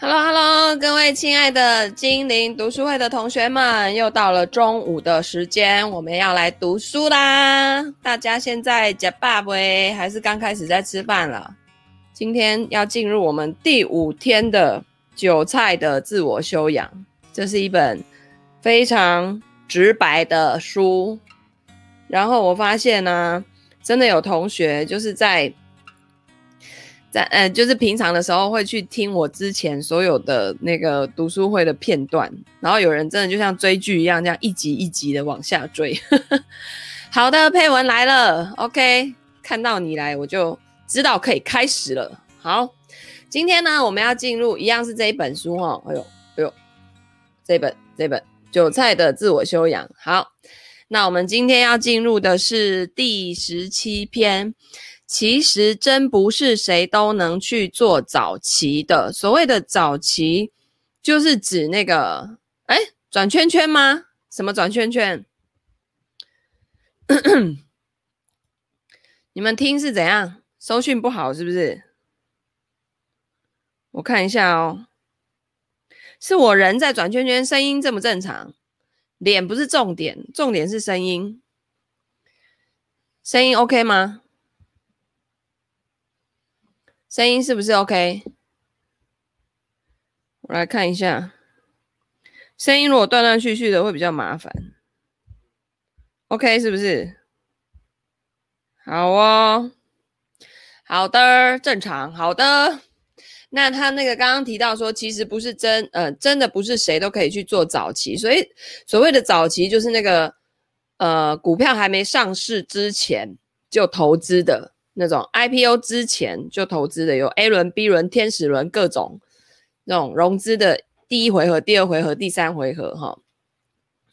Hello，Hello，各位亲爱的精灵读书会的同学们，又到了中午的时间，我们要来读书啦！大家现在吃饱没？还是刚开始在吃饭了？今天要进入我们第五天的韭菜的自我修养，这是一本非常直白的书。然后我发现呢、真的有同学就是在。在呃，就是平常的时候会去听我之前所有的那个读书会的片段，然后有人真的就像追剧一样，这样一集一集的往下追。好的，配文来了，OK，看到你来，我就知道可以开始了。好，今天呢，我们要进入一样是这一本书哦。哎呦，哎呦，这本这本《韭菜的自我修养》。好，那我们今天要进入的是第十七篇。其实真不是谁都能去做早期的。所谓的早期，就是指那个，哎，转圈圈吗？什么转圈圈？你们听是怎样？收讯不好是不是？我看一下哦，是我人在转圈圈，声音正不正常？脸不是重点，重点是声音。声音 OK 吗？声音是不是 OK？我来看一下，声音如果断断续续的会比较麻烦。OK 是不是？好哦，好的，正常，好的。那他那个刚刚提到说，其实不是真，呃，真的不是谁都可以去做早期。所以所谓的早期，就是那个呃，股票还没上市之前就投资的。那种 IPO 之前就投资的，有 A 轮、B 轮、天使轮各种那种融资的第一回合、第二回合、第三回合，哈。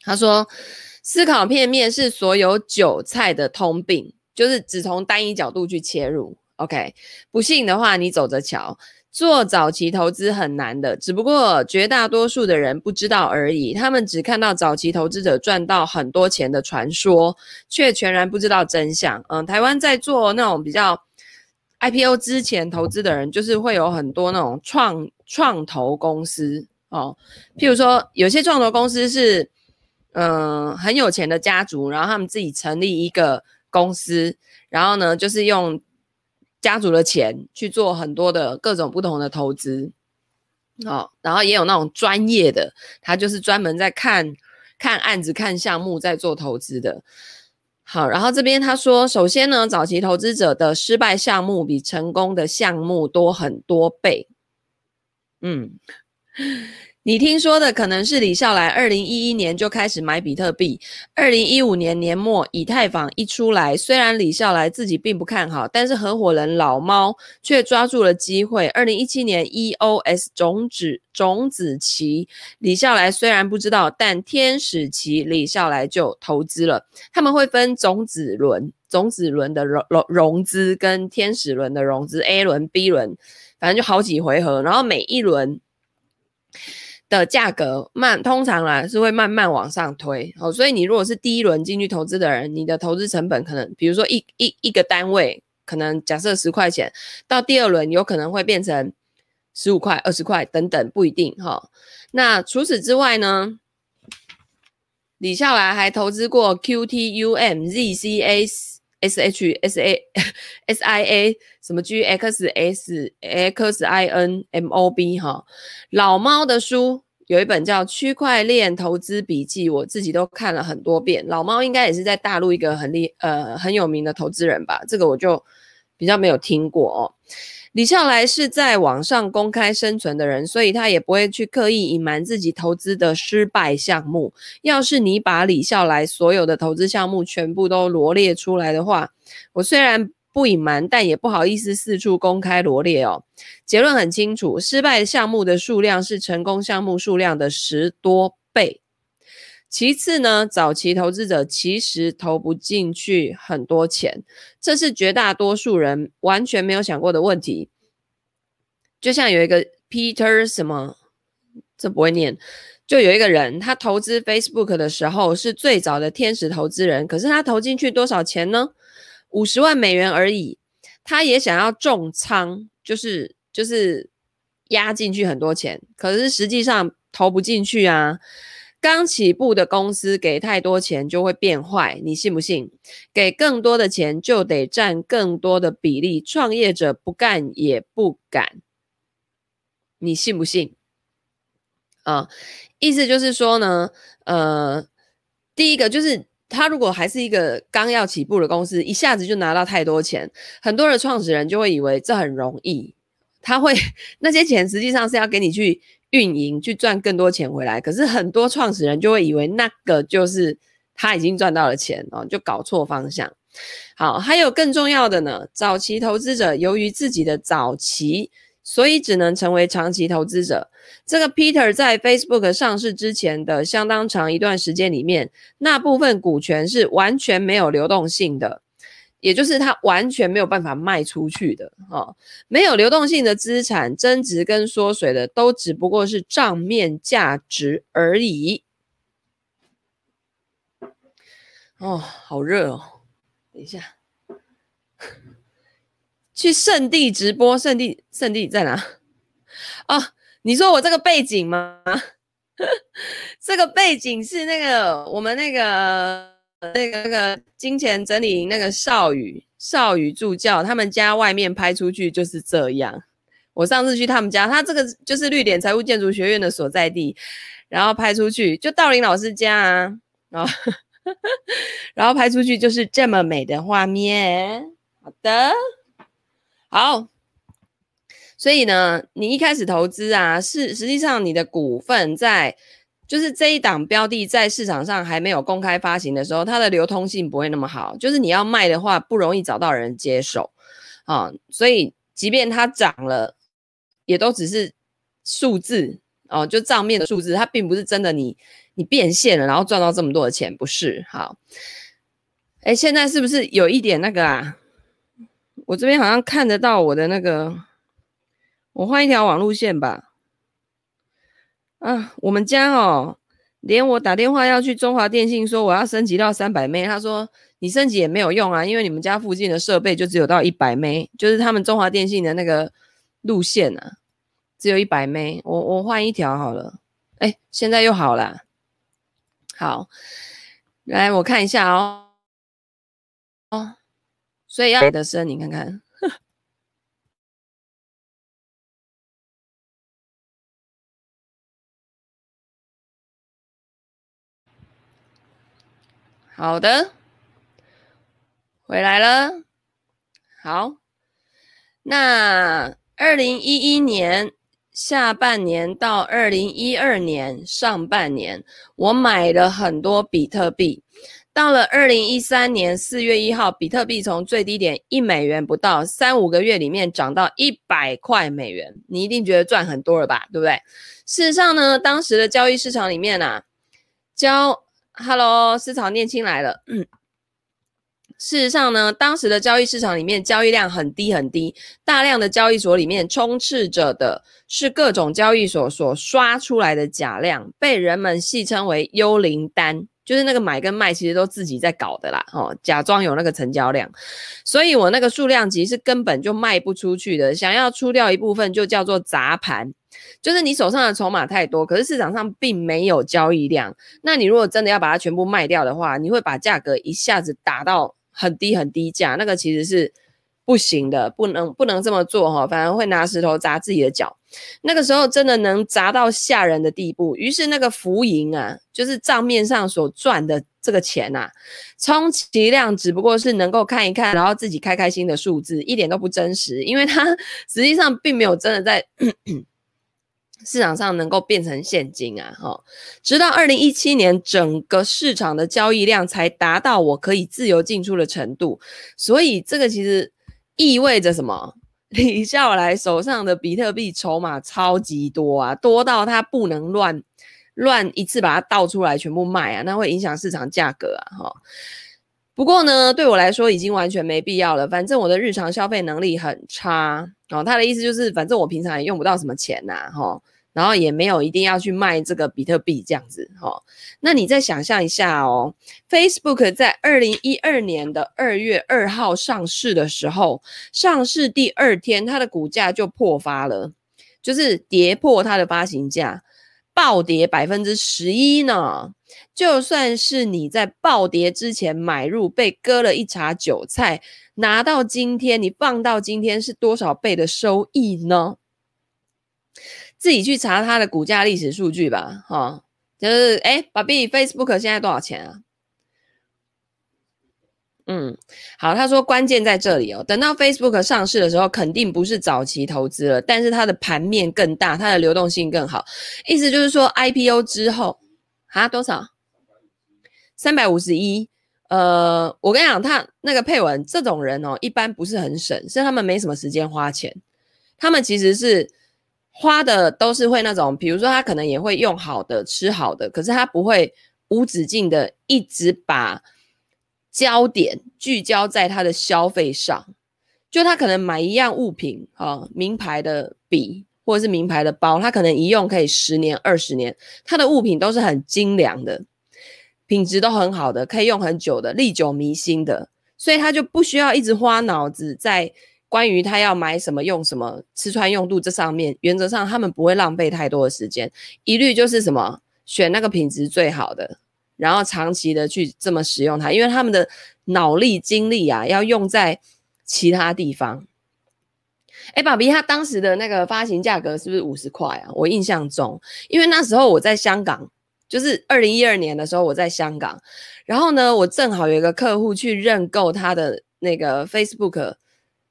他说，思考片面是所有韭菜的通病，就是只从单一角度去切入。OK，不信的话，你走着瞧。做早期投资很难的，只不过绝大多数的人不知道而已。他们只看到早期投资者赚到很多钱的传说，却全然不知道真相。嗯，台湾在做那种比较 IPO 之前投资的人，就是会有很多那种创创投公司哦。譬如说，有些创投公司是嗯很有钱的家族，然后他们自己成立一个公司，然后呢就是用。家族的钱去做很多的各种不同的投资，哦，然后也有那种专业的，他就是专门在看看案子、看项目在做投资的。好，然后这边他说，首先呢，早期投资者的失败项目比成功的项目多很多倍。嗯。你听说的可能是李笑来二零一一年就开始买比特币，二零一五年年末以太坊一出来，虽然李笑来自己并不看好，但是合伙人老猫却抓住了机会。二零一七年 EOS 种子种子期，李笑来虽然不知道，但天使期李笑来就投资了。他们会分种子轮、种子轮的融融融资跟天使轮的融资，A 轮、B 轮，反正就好几回合，然后每一轮。的价格慢，通常啦是会慢慢往上推，好，所以你如果是第一轮进去投资的人，你的投资成本可能，比如说一一一个单位，可能假设十块钱，到第二轮有可能会变成十五块、二十块等等，不一定哈。那除此之外呢，李笑来还投资过 QTUM、ZCA、SH、SA、SIA 什么 GXS、XIN、MOB 哈，老猫的书有一本叫《区块链投资笔记》，我自己都看了很多遍。老猫应该也是在大陆一个很厉呃很有名的投资人吧？这个我就比较没有听过哦。李笑来是在网上公开生存的人，所以他也不会去刻意隐瞒自己投资的失败项目。要是你把李笑来所有的投资项目全部都罗列出来的话，我虽然不隐瞒，但也不好意思四处公开罗列哦。结论很清楚，失败项目的数量是成功项目数量的十多倍。其次呢，早期投资者其实投不进去很多钱，这是绝大多数人完全没有想过的问题。就像有一个 Peter 什么，这不会念，就有一个人，他投资 Facebook 的时候是最早的天使投资人，可是他投进去多少钱呢？五十万美元而已。他也想要重仓，就是就是。压进去很多钱，可是实际上投不进去啊。刚起步的公司给太多钱就会变坏，你信不信？给更多的钱就得占更多的比例，创业者不干也不敢，你信不信？啊，意思就是说呢，呃，第一个就是他如果还是一个刚要起步的公司，一下子就拿到太多钱，很多的创始人就会以为这很容易，他会 那些钱实际上是要给你去。运营去赚更多钱回来，可是很多创始人就会以为那个就是他已经赚到了钱哦，就搞错方向。好，还有更重要的呢，早期投资者由于自己的早期，所以只能成为长期投资者。这个 Peter 在 Facebook 上市之前的相当长一段时间里面，那部分股权是完全没有流动性的。也就是它完全没有办法卖出去的，哦，没有流动性的资产增值跟缩水的，都只不过是账面价值而已。哦，好热哦！等一下，去圣地直播，圣地圣地在哪？哦，你说我这个背景吗？这个背景是那个我们那个。那个那个金钱整理那个少宇少宇助教，他们家外面拍出去就是这样。我上次去他们家，他这个就是绿点财务建筑学院的所在地，然后拍出去就道林老师家啊，然 后然后拍出去就是这么美的画面。好的，好。所以呢，你一开始投资啊，是实际上你的股份在。就是这一档标的在市场上还没有公开发行的时候，它的流通性不会那么好。就是你要卖的话，不容易找到人接手啊。所以，即便它涨了，也都只是数字哦，就账面的数字，它并不是真的你你变现了，然后赚到这么多的钱，不是？好，哎，现在是不是有一点那个啊？我这边好像看得到我的那个，我换一条网路线吧。啊，我们家哦，连我打电话要去中华电信说我要升级到三百 M，他说你升级也没有用啊，因为你们家附近的设备就只有到一百 M，就是他们中华电信的那个路线啊，只有一百 M。我我换一条好了，哎，现在又好了。好，来我看一下哦，哦，所以要的声，你看看。好的，回来了。好，那二零一一年下半年到二零一二年上半年，我买了很多比特币。到了二零一三年四月一号，比特币从最低点一美元不到，三五个月里面涨到一百块美元。你一定觉得赚很多了吧？对不对？事实上呢，当时的交易市场里面啊，交 Hello，思潮念青来了。事实上呢，当时的交易市场里面交易量很低很低，大量的交易所里面充斥着的是各种交易所所刷出来的假量，被人们戏称为“幽灵单”，就是那个买跟卖其实都自己在搞的啦，哦，假装有那个成交量，所以我那个数量级是根本就卖不出去的，想要出掉一部分就叫做砸盘。就是你手上的筹码太多，可是市场上并没有交易量。那你如果真的要把它全部卖掉的话，你会把价格一下子打到很低很低价，那个其实是不行的，不能不能这么做哈，反而会拿石头砸自己的脚。那个时候真的能砸到吓人的地步。于是那个浮盈啊，就是账面上所赚的这个钱啊，充其量只不过是能够看一看，然后自己开开心的数字，一点都不真实，因为它 实际上并没有真的在。市场上能够变成现金啊，哈！直到二零一七年，整个市场的交易量才达到我可以自由进出的程度。所以这个其实意味着什么？李笑来手上的比特币筹码超级多啊，多到他不能乱乱一次把它倒出来全部卖啊，那会影响市场价格啊，哈！不过呢，对我来说已经完全没必要了，反正我的日常消费能力很差哦。他的意思就是，反正我平常也用不到什么钱呐，哈。然后也没有一定要去卖这个比特币这样子哈、哦，那你再想象一下哦，Facebook 在二零一二年的二月二号上市的时候，上市第二天它的股价就破发了，就是跌破它的发行价，暴跌百分之十一呢。就算是你在暴跌之前买入，被割了一茬韭菜，拿到今天，你放到今天是多少倍的收益呢？自己去查它的股价历史数据吧，哈，就是哎，爸比，Facebook 现在多少钱啊？嗯，好，他说关键在这里哦。等到 Facebook 上市的时候，肯定不是早期投资了，但是它的盘面更大，它的流动性更好。意思就是说，IPO 之后，啊，多少？三百五十一。呃，我跟你讲，他那个配文这种人哦，一般不是很省，是他们没什么时间花钱。他们其实是花的都是会那种，比如说他可能也会用好的、吃好的，可是他不会无止境的一直把。焦点聚焦在他的消费上，就他可能买一样物品，啊，名牌的笔或者是名牌的包，他可能一用可以十年、二十年，他的物品都是很精良的，品质都很好的，可以用很久的，历久弥新的，所以他就不需要一直花脑子在关于他要买什么、用什么、吃穿用度这上面，原则上他们不会浪费太多的时间，一律就是什么选那个品质最好的。然后长期的去这么使用它，因为他们的脑力精力啊，要用在其他地方。哎，爸比，他当时的那个发行价格是不是五十块啊？我印象中，因为那时候我在香港，就是二零一二年的时候我在香港，然后呢，我正好有一个客户去认购他的那个 Facebook，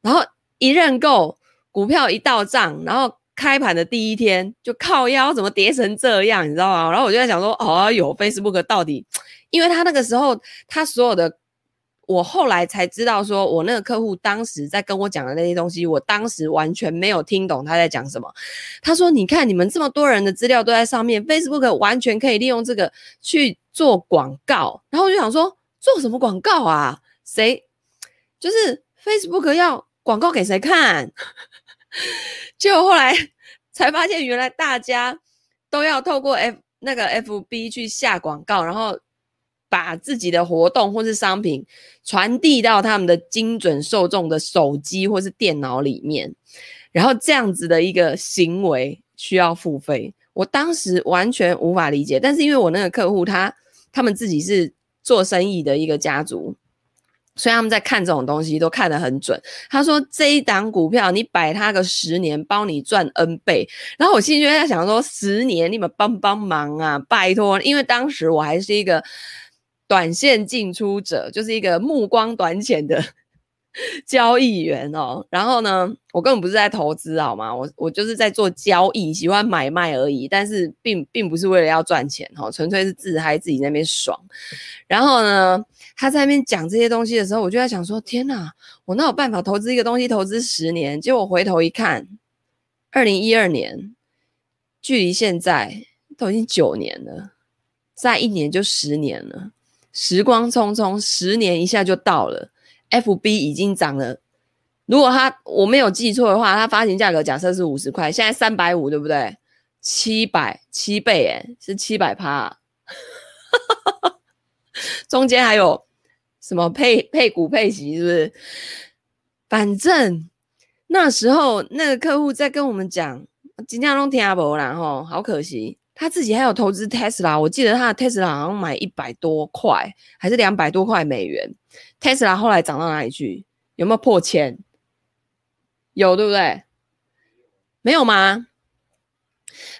然后一认购股票一到账，然后。开盘的第一天就靠腰，怎么跌成这样，你知道吗？然后我就在想说，哦，有 Facebook 到底，因为他那个时候他所有的，我后来才知道，说我那个客户当时在跟我讲的那些东西，我当时完全没有听懂他在讲什么。他说：“你看，你们这么多人的资料都在上面，Facebook 完全可以利用这个去做广告。”然后我就想说，做什么广告啊？谁？就是 Facebook 要广告给谁看？结果后来才发现，原来大家都要透过 F 那个 FB 去下广告，然后把自己的活动或是商品传递到他们的精准受众的手机或是电脑里面，然后这样子的一个行为需要付费。我当时完全无法理解，但是因为我那个客户他他们自己是做生意的一个家族。所以他们在看这种东西都看得很准。他说这一档股票你摆它个十年，包你赚 N 倍。然后我心里就在想说，十年你们帮帮忙啊，拜托！因为当时我还是一个短线进出者，就是一个目光短浅的。交易员哦，然后呢，我根本不是在投资，好吗？我我就是在做交易，喜欢买卖而已，但是并并不是为了要赚钱哦，纯粹是自嗨，自己那边爽。然后呢，他在那边讲这些东西的时候，我就在想说：天哪，我哪有办法投资一个东西投资十年？结果回头一看，二零一二年，距离现在都已经九年了，再一年就十年了，时光匆匆，十年一下就到了。FB 已经涨了，如果他我没有记错的话，它发行价格假设是五十块，现在三百五，对不对？七百七倍，哎，是七百趴，中间还有什么配配股配息，是不是？反正那时候那个客户在跟我们讲，今天都听不啦吼，好可惜。他自己还有投资 Tesla，我记得他的 Tesla 好像买一百多块，还是两百多块美元。Tesla 后来涨到哪里去？有没有破千？有，对不对？没有吗？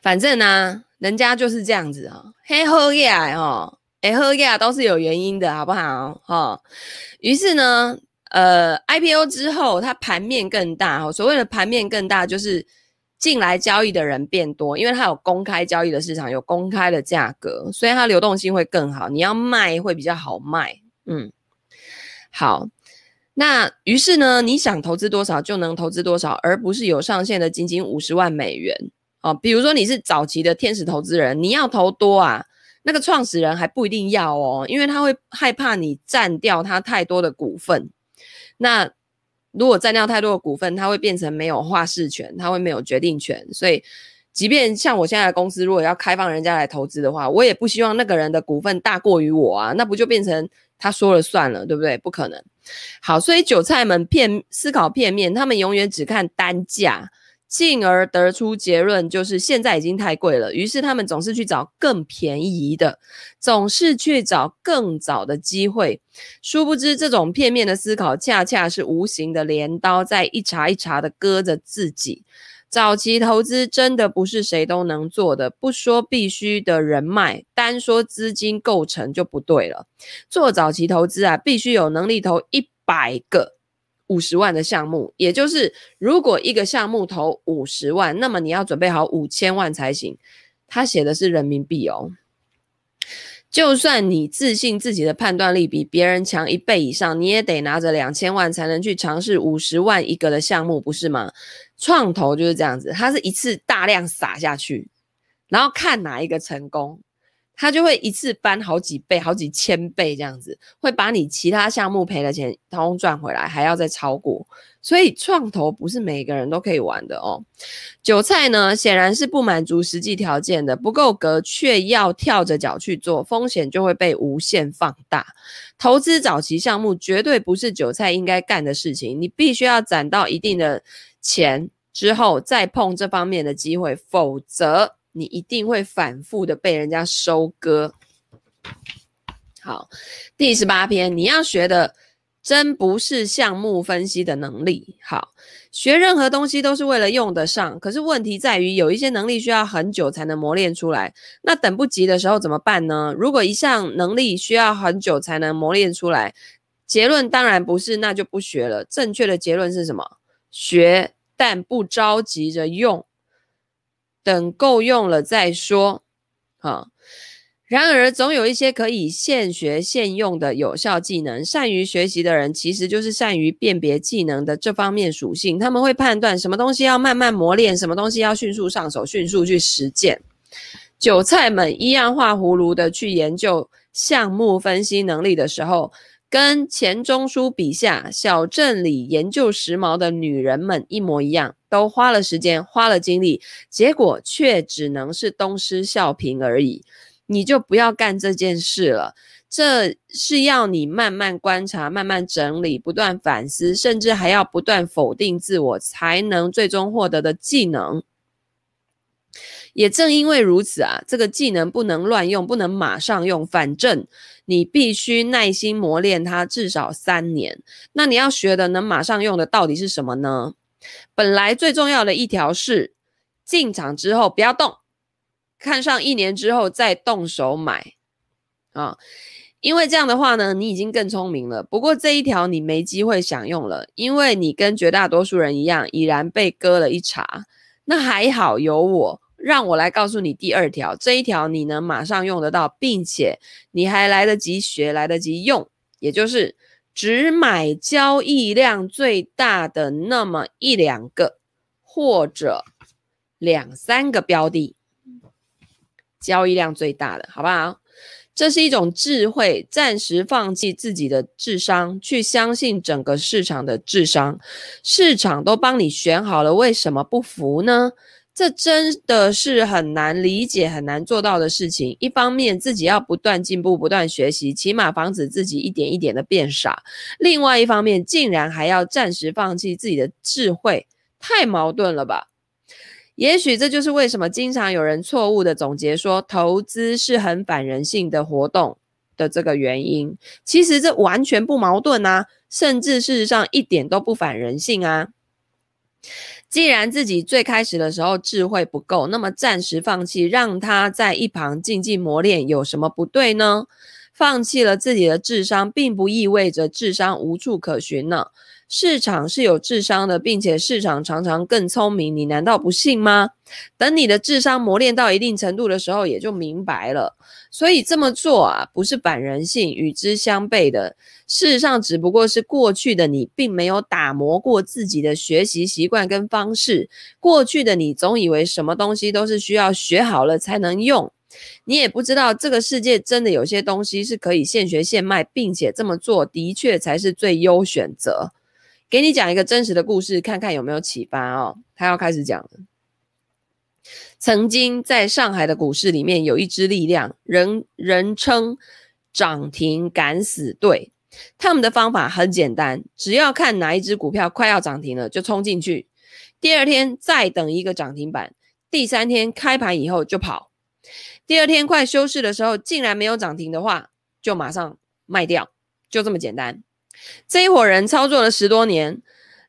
反正呢、人家就是这样子啊，嘿喝呀哦，哎喝呀都是有原因的，好不好？哈、哦，于是呢，呃，IPO 之后，它盘面更大，哦，所谓的盘面更大，就是。进来交易的人变多，因为它有公开交易的市场，有公开的价格，所以它流动性会更好。你要卖会比较好卖，嗯，好。那于是呢，你想投资多少就能投资多少，而不是有上限的仅仅五十万美元哦。比如说你是早期的天使投资人，你要投多啊？那个创始人还不一定要哦，因为他会害怕你占掉他太多的股份。那如果占掉太多的股份，他会变成没有话事权，他会没有决定权。所以，即便像我现在的公司，如果要开放人家来投资的话，我也不希望那个人的股份大过于我啊，那不就变成他说了算了，对不对？不可能。好，所以韭菜们片思考片面，他们永远只看单价，进而得出结论，就是现在已经太贵了。于是他们总是去找更便宜的，总是去找更早的机会。殊不知，这种片面的思考，恰恰是无形的镰刀，在一茬一茬的割着自己。早期投资真的不是谁都能做的，不说必须的人脉，单说资金构成就不对了。做早期投资啊，必须有能力投一百个。五十万的项目，也就是如果一个项目投五十万，那么你要准备好五千万才行。他写的是人民币哦。就算你自信自己的判断力比别人强一倍以上，你也得拿着两千万才能去尝试五十万一个的项目，不是吗？创投就是这样子，它是一次大量撒下去，然后看哪一个成功。他就会一次翻好几倍、好几千倍这样子，会把你其他项目赔的钱通通赚回来，还要再超过。所以创投不是每个人都可以玩的哦。韭菜呢，显然是不满足实际条件的，不够格，却要跳着脚去做，风险就会被无限放大。投资早期项目绝对不是韭菜应该干的事情，你必须要攒到一定的钱之后再碰这方面的机会，否则。你一定会反复的被人家收割。好，第十八篇，你要学的真不是项目分析的能力。好，学任何东西都是为了用得上，可是问题在于有一些能力需要很久才能磨练出来。那等不及的时候怎么办呢？如果一项能力需要很久才能磨练出来，结论当然不是，那就不学了。正确的结论是什么？学，但不着急着用。等够用了再说，好。然而，总有一些可以现学现用的有效技能。善于学习的人，其实就是善于辨别技能的这方面属性。他们会判断什么东西要慢慢磨练，什么东西要迅速上手、迅速去实践。韭菜们一样画葫芦的去研究项目分析能力的时候，跟钱钟书笔下小镇里研究时髦的女人们一模一样，都花了时间，花了精力，结果却只能是东施效颦而已。你就不要干这件事了，这是要你慢慢观察、慢慢整理、不断反思，甚至还要不断否定自我，才能最终获得的技能。也正因为如此啊，这个技能不能乱用，不能马上用，反正你必须耐心磨练它至少三年。那你要学的能马上用的到底是什么呢？本来最重要的一条是进场之后不要动，看上一年之后再动手买啊，因为这样的话呢，你已经更聪明了。不过这一条你没机会享用了，因为你跟绝大多数人一样，已然被割了一茬。那还好有我。让我来告诉你第二条，这一条你能马上用得到，并且你还来得及学，来得及用，也就是只买交易量最大的那么一两个或者两三个标的，交易量最大的，好不好？这是一种智慧，暂时放弃自己的智商，去相信整个市场的智商。市场都帮你选好了，为什么不服呢？这真的是很难理解、很难做到的事情。一方面，自己要不断进步、不断学习，起码防止自己一点一点的变傻；另外一方面，竟然还要暂时放弃自己的智慧，太矛盾了吧？也许这就是为什么经常有人错误的总结说，投资是很反人性的活动的这个原因。其实这完全不矛盾啊，甚至事实上一点都不反人性啊。既然自己最开始的时候智慧不够，那么暂时放弃，让他在一旁静静磨练，有什么不对呢？放弃了自己的智商，并不意味着智商无处可寻呢。市场是有智商的，并且市场常常更聪明，你难道不信吗？等你的智商磨练到一定程度的时候，也就明白了。所以这么做啊，不是反人性，与之相悖的。事实上，只不过是过去的你并没有打磨过自己的学习习惯跟方式。过去的你总以为什么东西都是需要学好了才能用，你也不知道这个世界真的有些东西是可以现学现卖，并且这么做的确才是最优选择。给你讲一个真实的故事，看看有没有启发哦。他要开始讲了。曾经在上海的股市里面，有一支力量，人人称涨停敢死队。他们的方法很简单，只要看哪一支股票快要涨停了，就冲进去。第二天再等一个涨停板，第三天开盘以后就跑，第二天快休市的时候竟然没有涨停的话，就马上卖掉，就这么简单。这一伙人操作了十多年，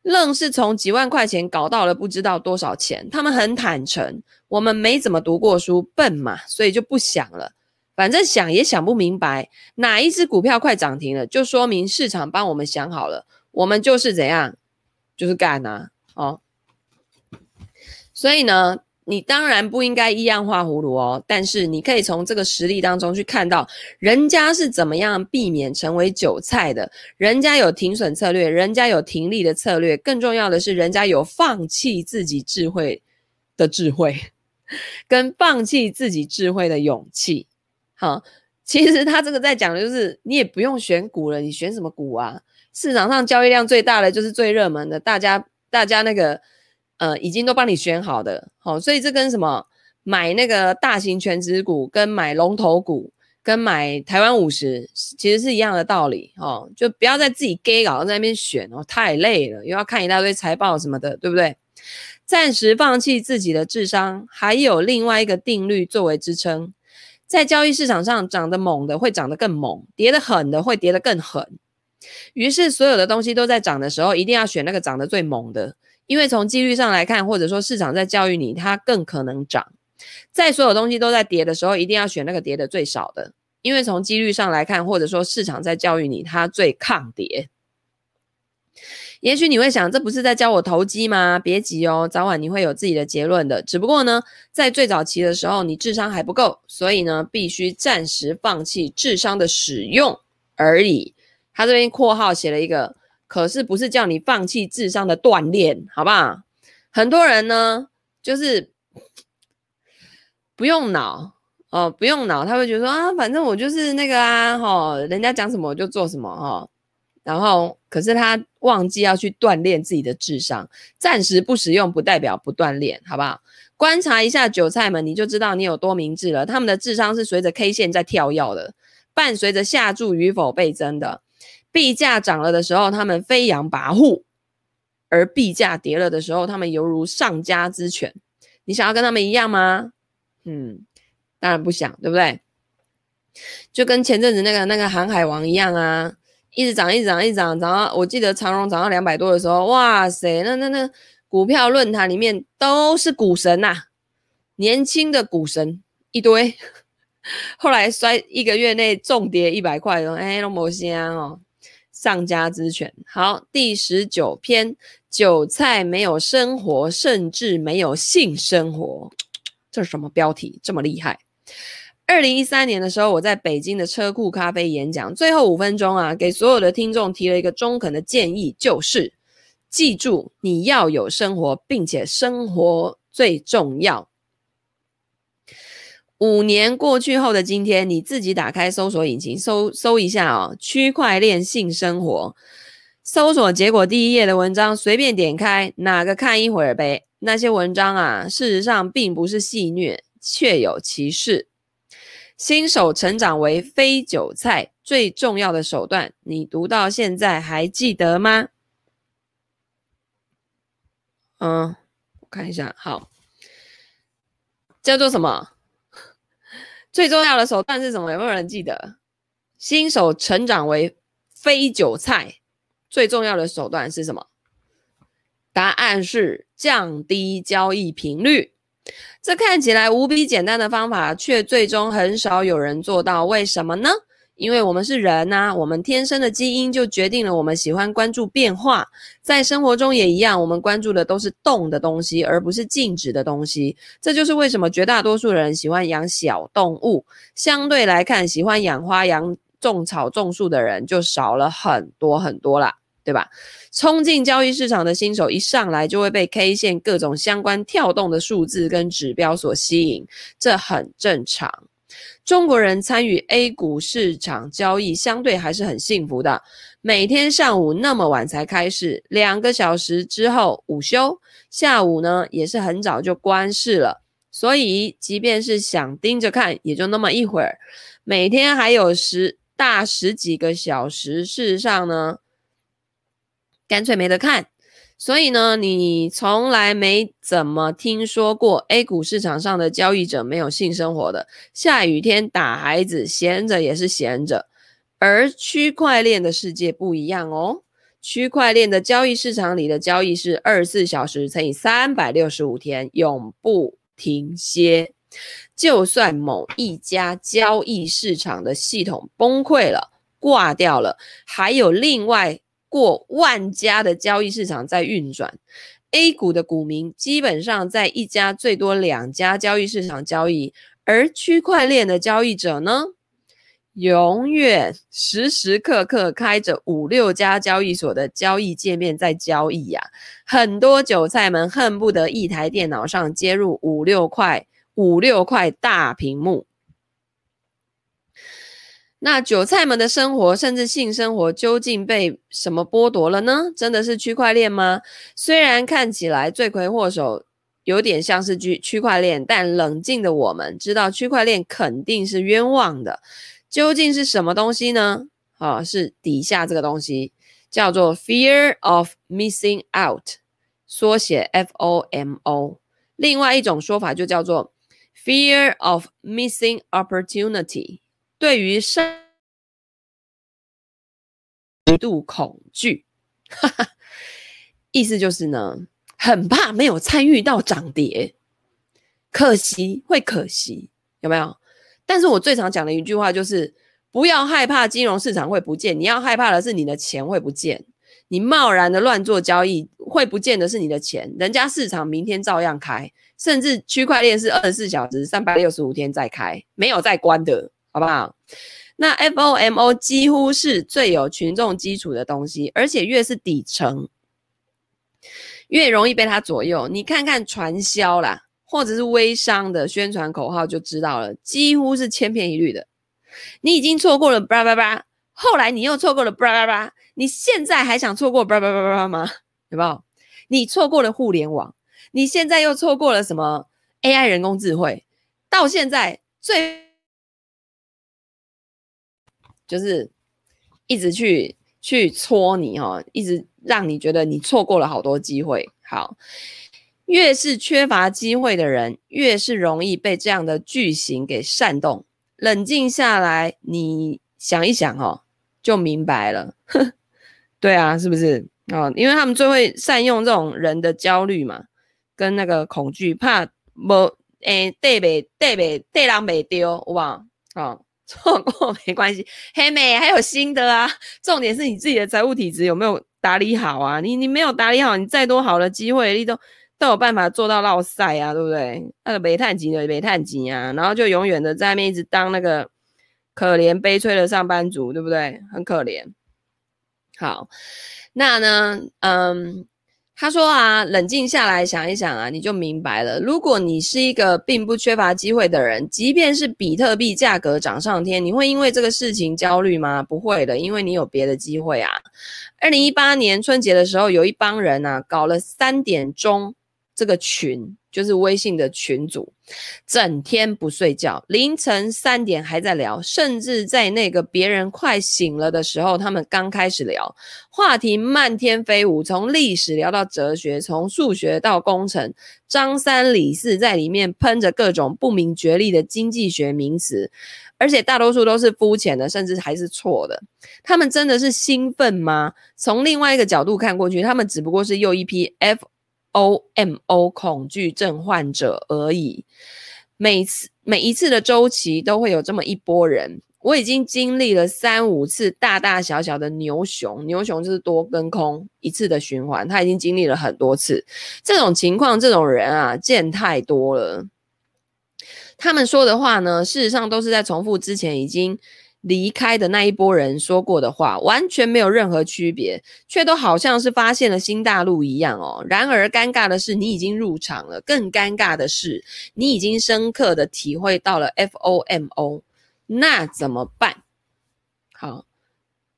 愣是从几万块钱搞到了不知道多少钱。他们很坦诚，我们没怎么读过书，笨嘛，所以就不想了。反正想也想不明白，哪一只股票快涨停了，就说明市场帮我们想好了，我们就是怎样，就是干呐、啊，哦。所以呢，你当然不应该一样画葫芦哦。但是你可以从这个实例当中去看到，人家是怎么样避免成为韭菜的。人家有停损策略，人家有停利的策略，更重要的是，人家有放弃自己智慧的智慧，跟放弃自己智慧的勇气。好，其实他这个在讲的就是，你也不用选股了，你选什么股啊？市场上交易量最大的就是最热门的，大家大家那个。呃，已经都帮你选好的，好、所以这跟什么买那个大型权值股，跟买龙头股，跟买台湾五十，其实是一样的道理，哦，就不要再自己 gay 搞在那边选哦，太累了，又要看一大堆财报什么的，对不对？暂时放弃自己的智商，还有另外一个定律作为支撑，在交易市场上，涨得猛的会涨得更猛，跌得狠的会跌得更狠，于是所有的东西都在涨的时候，一定要选那个涨得最猛的。因为从几率上来看，或者说市场在教育你，它更可能涨。在所有东西都在跌的时候，一定要选那个跌的最少的。因为从几率上来看，或者说市场在教育你，它最抗跌。也许你会想，这不是在教我投机吗？别急哦，早晚你会有自己的结论的。只不过呢，在最早期的时候，你智商还不够，所以呢，必须暂时放弃智商的使用而已。他这边括号写了一个。可是不是叫你放弃智商的锻炼，好不好？很多人呢，就是 不用脑哦，不用脑，他会觉得说啊，反正我就是那个啊，哈，人家讲什么我就做什么哈。然后，可是他忘记要去锻炼自己的智商，暂时不使用不代表不锻炼，好不好？观察一下韭菜们，你就知道你有多明智了。他们的智商是随着 K 线在跳跃的，伴随着下注与否倍增的。币价涨了的时候，他们飞扬跋扈；而币价跌了的时候，他们犹如上家之犬。你想要跟他们一样吗？嗯，当然不想，对不对？就跟前阵子那个那个航海王一样啊，一直涨，一直涨，一直涨，涨到我记得长荣涨到两百多的时候，哇塞，那那那股票论坛里面都是股神呐、啊，年轻的股神一堆。后来摔一个月内重跌一百块，哎，都没香哦。丧家之犬。好，第十九篇，韭菜没有生活，甚至没有性生活，这是什么标题？这么厉害？二零一三年的时候，我在北京的车库咖啡演讲，最后五分钟啊，给所有的听众提了一个中肯的建议，就是记住你要有生活，并且生活最重要。五年过去后的今天，你自己打开搜索引擎搜搜一下哦，区块链性生活，搜索结果第一页的文章随便点开，哪个看一会儿呗。那些文章啊，事实上并不是戏谑，确有其事。新手成长为非韭菜最重要的手段，你读到现在还记得吗？嗯，我看一下，好，叫做什么？最重要的手段是什么？有没有人记得？新手成长为非韭菜，最重要的手段是什么？答案是降低交易频率。这看起来无比简单的方法，却最终很少有人做到。为什么呢？因为我们是人呐、我们天生的基因就决定了我们喜欢关注变化，在生活中也一样，我们关注的都是动的东西，而不是静止的东西。这就是为什么绝大多数人喜欢养小动物，相对来看，喜欢养花、养种草、种树的人就少了很多很多啦，对吧？冲进交易市场的新手一上来就会被 K 线各种相关跳动的数字跟指标所吸引，这很正常。中国人参与 A 股市场交易相对还是很幸福的，每天上午那么晚才开市，两个小时之后午休，下午呢也是很早就关市了，所以即便是想盯着看，也就那么一会儿，每天还有十大十几个小时，事实上呢，干脆没得看。所以呢，你从来没怎么听说过 A 股市场上的交易者没有性生活的，下雨天打孩子，闲着也是闲着。而区块链的世界不一样哦，区块链的交易市场里的交易是二十四小时乘以三百六十五天，永不停歇。就算某一家交易市场的系统崩溃了、挂掉了，还有另外。过万家的交易市场在运转，A 股的股民基本上在一家最多两家交易市场交易，而区块链的交易者呢，永远时时刻刻开着五六家交易所的交易界面在交易呀、很多韭菜们恨不得一台电脑上接入五六块五六块大屏幕。那韭菜们的生活，甚至性生活，究竟被什么剥夺了呢？真的是区块链吗？虽然看起来罪魁祸首有点像是区区块链，但冷静的我们知道，区块链肯定是冤枉的。究竟是什么东西呢？啊，是底下这个东西，叫做 Fear of Missing Out，缩写 FOMO。另外一种说法就叫做 Fear of Missing Opportunity。对于上度恐惧，意思就是呢，很怕没有参与到涨跌，可惜会可惜，有没有？但是我最常讲的一句话就是，不要害怕金融市场会不见，你要害怕的是你的钱会不见。你贸然的乱做交易，会不见的是你的钱，人家市场明天照样开，甚至区块链是二十四小时、三百六十五天在开，没有在关的。好不好？那 FOMO 几乎是最有群众基础的东西，而且越是底层，越容易被它左右。你看看传销啦，或者是微商的宣传口号就知道了，几乎是千篇一律的。你已经错过了叭叭叭，后来你又错过了叭叭叭，你现在还想错过叭叭叭叭吗？有没有？你错过了互联网，你现在又错过了什么 AI 人工智慧？到现在最。就是一直去去戳你哦，一直让你觉得你错过了好多机会。好，越是缺乏机会的人，越是容易被这样的巨型给煽动。冷静下来，你想一想哦，就明白了。对啊，是不是哦？因为他们最会善用这种人的焦虑嘛，跟那个恐惧，怕没诶，对没对没对人没丢，好不好？哦错过没关系，黑妹还有新的啊。重点是你自己的财务体质有没有打理好啊？你你没有打理好，你再多好的机会，你都都有办法做到落赛啊，对不对？那个煤炭级的煤炭级啊，然后就永远的在那边一直当那个可怜悲催的上班族，对不对？很可怜。好，那呢，嗯。他说啊，冷静下来想一想啊，你就明白了。如果你是一个并不缺乏机会的人，即便是比特币价格涨上天，你会因为这个事情焦虑吗？不会的，因为你有别的机会啊。二零一八年春节的时候，有一帮人啊，搞了三点钟这个群。就是微信的群组，整天不睡觉，凌晨三点还在聊，甚至在那个别人快醒了的时候，他们刚开始聊，话题漫天飞舞，从历史聊到哲学，从数学到工程，张三李四在里面喷着各种不明觉厉的经济学名词，而且大多数都是肤浅的，甚至还是错的。他们真的是兴奋吗？从另外一个角度看过去，他们只不过是又一批 F。OMO 恐惧症患者而已。每次每一次的周期都会有这么一波人。我已经经历了三五次大大小小的牛熊，牛熊就是多跟空一次的循环。他已经经历了很多次这种情况，这种人啊，见太多了。他们说的话呢，事实上都是在重复之前已经。离开的那一波人说过的话，完全没有任何区别，却都好像是发现了新大陆一样哦。然而，尴尬的是，你已经入场了；更尴尬的是，你已经深刻的体会到了 FOMO。那怎么办？好，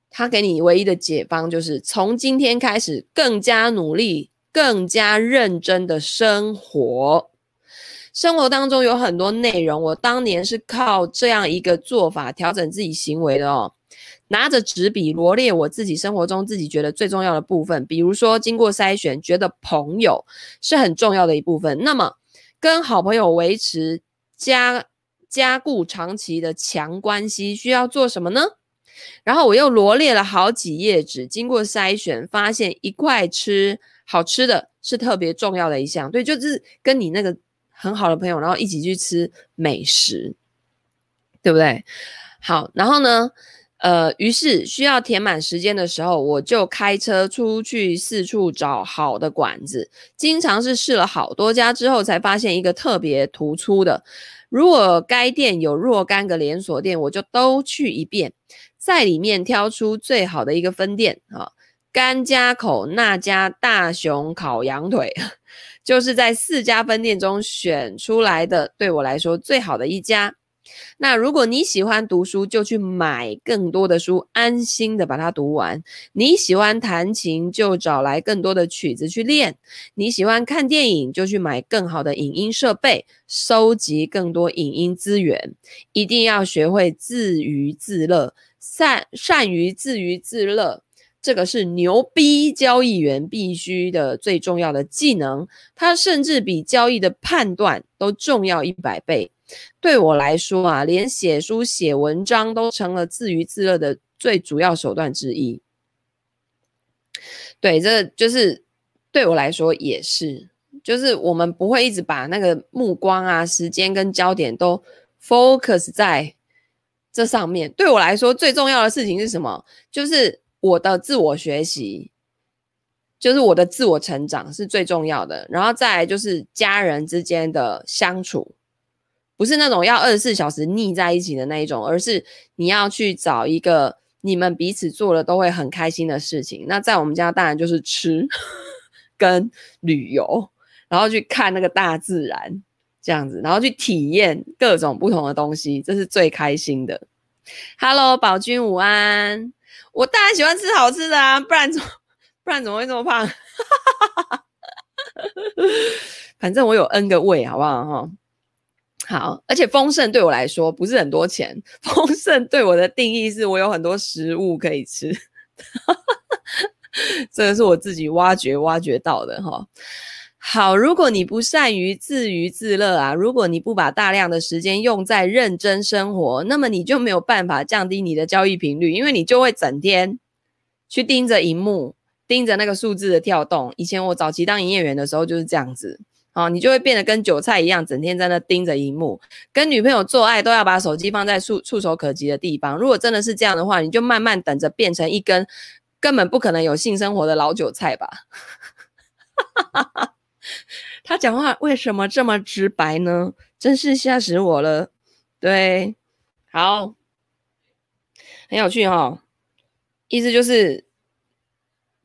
他给你唯一的解方就是从今天开始，更加努力、更加认真的生活。生活当中有很多内容，我当年是靠这样一个做法调整自己行为的哦。拿着纸笔罗列我自己生活中自己觉得最重要的部分，比如说经过筛选，觉得朋友是很重要的一部分。那么跟好朋友维持加加固长期的强关系，需要做什么呢？然后我又罗列了好几页纸，经过筛选，发现一块吃好吃的是特别重要的一项。对，就是跟你那个很好的朋友，然后一起去吃美食，对不对？好，然后呢，呃，于是需要填满时间的时候，我就开车出去四处找好的馆子，经常是试了好多家之后，才发现一个特别突出的。如果该店有若干个连锁店，我就都去一遍。在里面挑出最好的一个分店啊，甘家口那家大熊烤羊腿，就是在四家分店中选出来的，对我来说最好的一家。那如果你喜欢读书，就去买更多的书，安心的把它读完。你喜欢弹琴，就找来更多的曲子去练。你喜欢看电影，就去买更好的影音设备，收集更多影音资源。一定要学会自娱自乐。善善于自娱自乐，这个是牛逼交易员必须的最重要的技能。它甚至比交易的判断都重要一百倍。对我来说啊，连写书写文章都成了自娱自乐的最主要手段之一。对，这就是对我来说也是，就是我们不会一直把那个目光啊、时间跟焦点都 focus 在。这上面对我来说最重要的事情是什么？就是我的自我学习，就是我的自我成长是最重要的。然后再来就是家人之间的相处，不是那种要二十四小时腻在一起的那一种，而是你要去找一个你们彼此做了都会很开心的事情。那在我们家当然就是吃 跟旅游，然后去看那个大自然。这样子，然后去体验各种不同的东西，这是最开心的。Hello，宝君午安。我当然喜欢吃好吃的啊，不然怎么不然怎么会这么胖？反正我有 N 个胃，好不好？哈，好。而且丰盛对我来说不是很多钱，丰盛对我的定义是我有很多食物可以吃。这个是我自己挖掘挖掘到的哈。好，如果你不善于自娱自乐啊，如果你不把大量的时间用在认真生活，那么你就没有办法降低你的交易频率，因为你就会整天去盯着荧幕，盯着那个数字的跳动。以前我早期当营业员的时候就是这样子，好，你就会变得跟韭菜一样，整天在那盯着荧幕，跟女朋友做爱都要把手机放在触触手可及的地方。如果真的是这样的话，你就慢慢等着变成一根根本不可能有性生活的老韭菜吧。哈哈哈。他讲话为什么这么直白呢？真是吓死我了。对，好，很有趣哈、哦。意思就是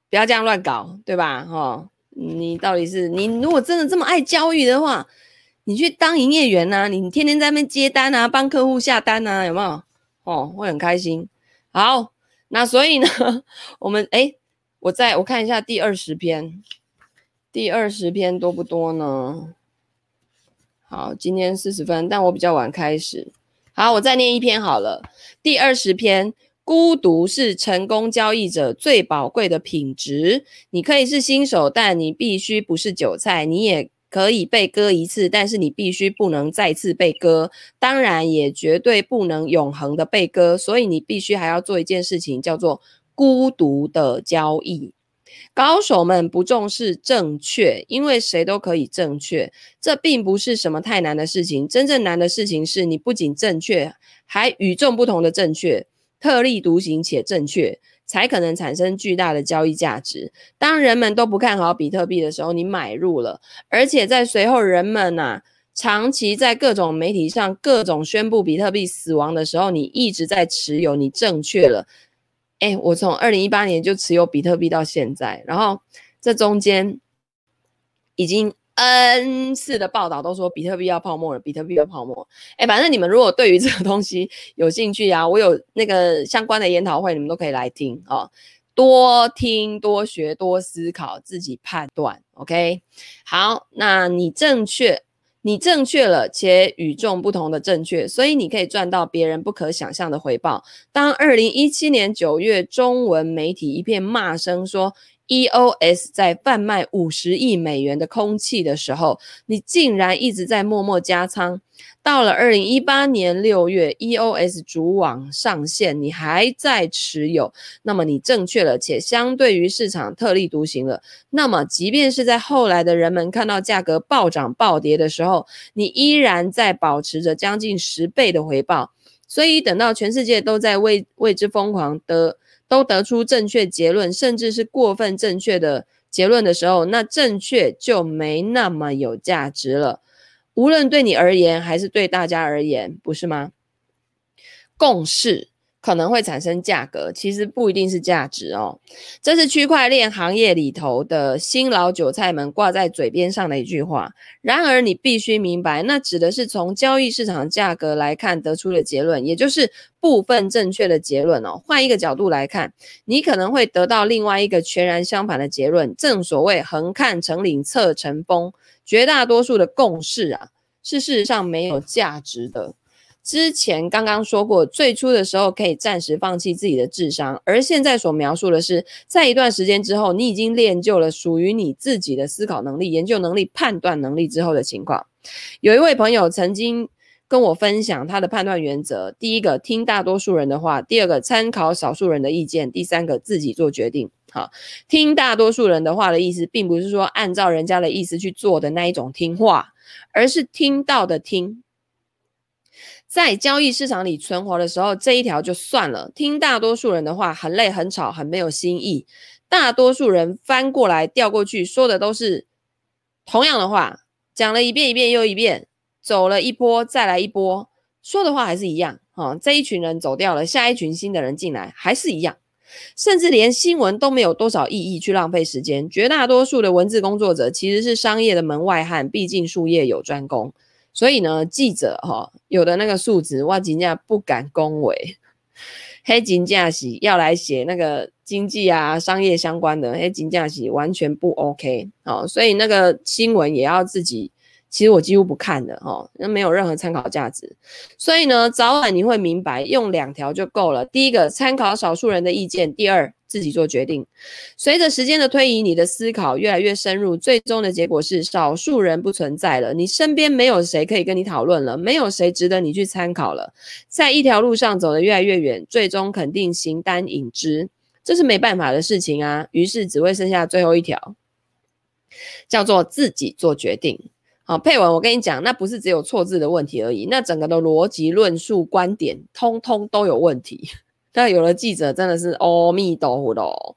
不要这样乱搞，对吧？哈、哦，你到底是你如果真的这么爱教育的话，你去当营业员呐、啊，你天天在那边接单啊，帮客户下单啊，有没有？哦，会很开心。好，那所以呢，我们哎，我再我看一下第二十篇。第二十篇多不多呢？好，今天四十分，但我比较晚开始。好，我再念一篇好了。第二十篇，孤独是成功交易者最宝贵的品质。你可以是新手，但你必须不是韭菜。你也可以被割一次，但是你必须不能再次被割。当然，也绝对不能永恒的被割。所以你必须还要做一件事情，叫做孤独的交易。高手们不重视正确，因为谁都可以正确。这并不是什么太难的事情。真正难的事情是你不仅正确，还与众不同的正确，特立独行且正确，才可能产生巨大的交易价值。当人们都不看好比特币的时候，你买入了，而且在随后人们呐、长期在各种媒体上各种宣布比特币死亡的时候，你一直在持有，你正确了。哎，我从二零一八年就持有比特币到现在，然后这中间已经 N 次的报道都说比特币要泡沫了，比特币要泡沫。哎，反正你们如果对于这个东西有兴趣啊，我有那个相关的研讨会，你们都可以来听哦，多听多学多思考，自己判断。OK，好，那你正确，你正确了且与众不同的正确，所以你可以赚到别人不可想象的回报。当二零一七年九月，中文媒体一片骂声说，EOS 在贩卖五十亿美元的空气的时候，你竟然一直在默默加仓。到了二零一八年六月，EOS 主网上线，你还在持有，那么你正确了，且相对于市场特立独行了。那么，即便是在后来的人们看到价格暴涨暴跌的时候，你依然在保持着将近十倍的回报。所以，等到全世界都在为为之疯狂的。都得出正确结论，甚至是过分正确的结论的时候，那正确就没那么有价值了。无论对你而言，还是对大家而言，不是吗？共识。可能会产生价格，其实不一定是价值哦。这是区块链行业里头的新老韭菜们挂在嘴边上的一句话。然而，你必须明白，那指的是从交易市场价格来看得出的结论，也就是部分正确的结论哦。换一个角度来看，你可能会得到另外一个全然相反的结论。正所谓横看成岭侧成峰，绝大多数的共识啊，是事实上没有价值的。之前刚刚说过，最初的时候可以暂时放弃自己的智商，而现在所描述的是，在一段时间之后，你已经练就了属于你自己的思考能力、研究能力、判断能力之后的情况。有一位朋友曾经跟我分享他的判断原则：第一个，听大多数人的话；第二个，参考少数人的意见；第三个，自己做决定。好，听大多数人的话的意思，并不是说按照人家的意思去做的那一种听话，而是听到的听。在交易市场里存活的时候，这一条就算了。听大多数人的话，很累、很吵、很没有新意。大多数人翻过来、调过去，说的都是同样的话，讲了一遍、一遍又一遍，走了一波再来一波，说的话还是一样。哈、这一群人走掉了，下一群新的人进来，还是一样。甚至连新闻都没有多少意义去浪费时间。绝大多数的文字工作者其实是商业的门外汉，毕竟术业有专攻。所以呢，记者哈、哦、有的那个数值，哇，金价不敢恭维。黑金价是要来写那个经济啊、商业相关的，黑金价是完全不 OK 哦。所以那个新闻也要自己，其实我几乎不看的哈，那、没有任何参考价值。所以呢，早晚你会明白，用两条就够了。第一个，参考少数人的意见；第二。自己做决定。随着时间的推移，你的思考越来越深入，最终的结果是少数人不存在了，你身边没有谁可以跟你讨论了，没有谁值得你去参考了。在一条路上走得越来越远，最终肯定形单影只，这是没办法的事情啊。于是只会剩下最后一条，叫做自己做决定。好，配文，我跟你讲，那不是只有错字的问题而已，那整个的逻辑论述观点，通通都有问题。那有了记者，真的是阿弥陀佛喽。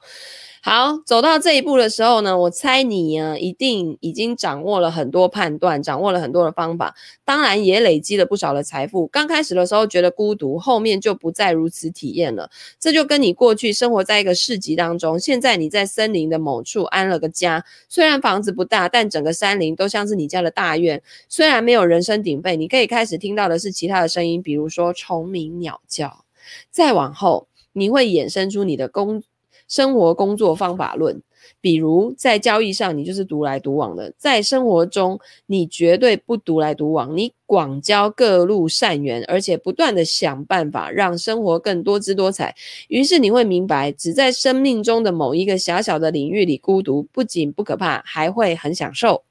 好，走到这一步的时候呢，我猜你呢一定已经掌握了很多判断，掌握了很多的方法，当然也累积了不少的财富。刚开始的时候觉得孤独，后面就不再如此体验了。这就跟你过去生活在一个市集当中，现在你在森林的某处安了个家。虽然房子不大，但整个山林都像是你家的大院。虽然没有人声鼎沸，你可以开始听到的是其他的声音，比如说虫鸣鸟叫。再往后，你会衍生出你的工生活工作方法论，比如在交易上，你就是独来独往的；在生活中，你绝对不独来独往，你广交各路善缘，而且不断地想办法让生活更多姿多彩。于是你会明白，只在生命中的某一个狭小的领域里孤独，不仅不可怕，还会很享受。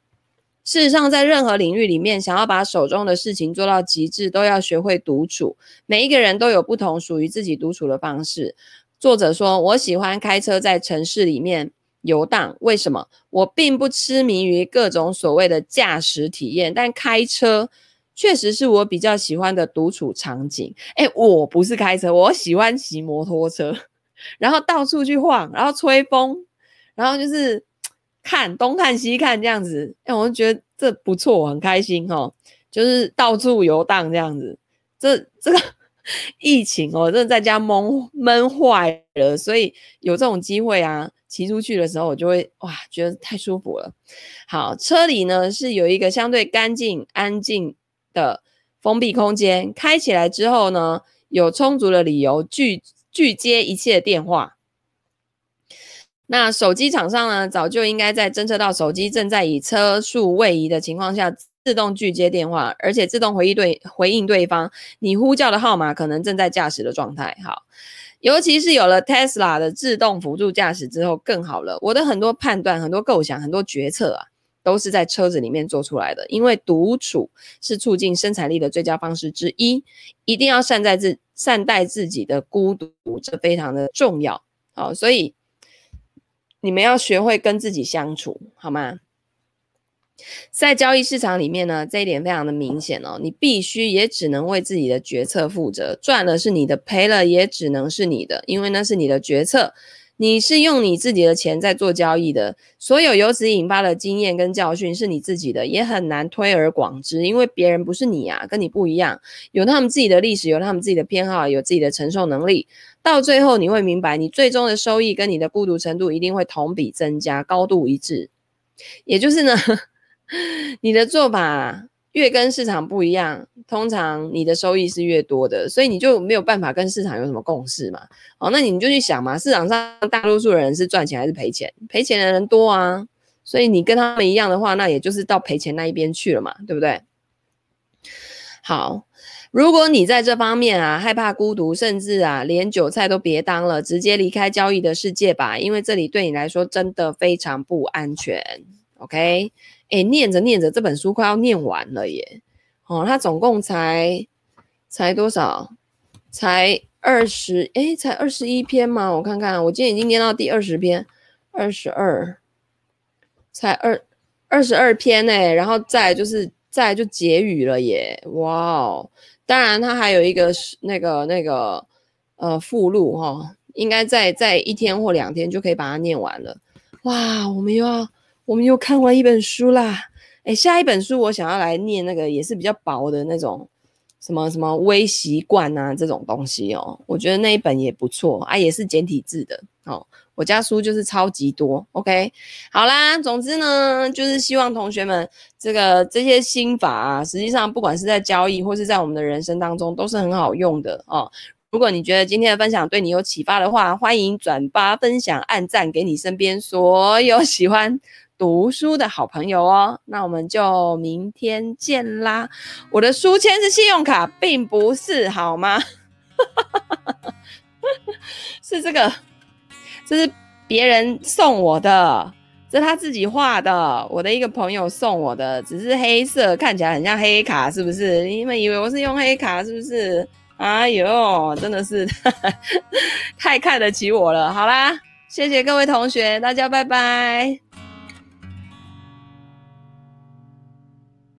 事实上，在任何领域里面，想要把手中的事情做到极致，都要学会独处。每一个人都有不同属于自己独处的方式。作者说：“我喜欢开车在城市里面游荡，为什么？我并不痴迷于各种所谓的驾驶体验，但开车确实是我比较喜欢的独处场景。诶，我不是开车，我喜欢骑摩托车，然后到处去晃，然后吹风，然后就是。”看东看西看这样子，哎，我就觉得这不错，很开心哦。就是到处游荡这样子，这这个疫情哦，真的在家闷闷坏了，所以有这种机会啊，骑出去的时候，我就会哇，觉得太舒服了。好，车里呢是有一个相对干净安静的封闭空间，开起来之后呢，有充足的理由拒拒接一切电话。那手机厂商呢，早就应该在侦测到手机正在以车速位移的情况下自动拒接电话，而且自动回应对回应对方，你呼叫的号码可能正在驾驶的状态。好，尤其是有了 Tesla 的自动辅助驾驶之后更好了。我的很多判断、很多构想、很多决策啊，都是在车子里面做出来的。因为独处是促进生产力的最佳方式之一，一定要善待自善待自己的孤独，这非常的重要。好，所以。你们要学会跟自己相处，好吗？在交易市场里面呢，这一点非常的明显哦。你必须也只能为自己的决策负责，赚了是你的，赔了也只能是你的，因为那是你的决策。你是用你自己的钱在做交易的，所有由此引发的经验跟教训是你自己的，也很难推而广之，因为别人不是你啊，跟你不一样，有他们自己的历史，有他们自己的偏好，有自己的承受能力。到最后你会明白，你最终的收益跟你的孤独程度一定会同比增加，高度一致。也就是呢，你的做法。越跟市场不一样，通常你的收益是越多的，所以你就没有办法跟市场有什么共识嘛。哦，那你就去想嘛，市场上大多数人是赚钱还是赔钱？赔钱的人多啊，所以你跟他们一样的话，那也就是到赔钱那一边去了嘛，对不对？好，如果你在这方面啊害怕孤独，甚至啊连韭菜都别当了，直接离开交易的世界吧，因为这里对你来说真的非常不安全。OK。哎，念着念着，这本书快要念完了耶！哦，它总共才才多少？才二十？哎，才二十一篇吗？我看看，我今天已经念到第二十篇，二十二，才二二十二篇呢。然后再就是再就结语了耶！哇哦，当然它还有一个是那个那个呃附录哈、哦，应该在在一天或两天就可以把它念完了。哇，我们又要。我们又看完一本书啦，哎，下一本书我想要来念那个也是比较薄的那种，什么什么微习惯啊这种东西哦，我觉得那一本也不错啊，也是简体字的哦。我家书就是超级多，OK，好啦，总之呢，就是希望同学们这个这些心法啊，实际上不管是在交易或是在我们的人生当中都是很好用的哦。如果你觉得今天的分享对你有启发的话，欢迎转发、分享、按赞给你身边所有喜欢。读书的好朋友哦，那我们就明天见啦！我的书签是信用卡，并不是好吗？是这个，这是别人送我的，这是他自己画的，我的一个朋友送我的，只是黑色，看起来很像黑卡，是不是？你们以为我是用黑卡，是不是？哎呦，真的是 太看得起我了。好啦，谢谢各位同学，大家拜拜。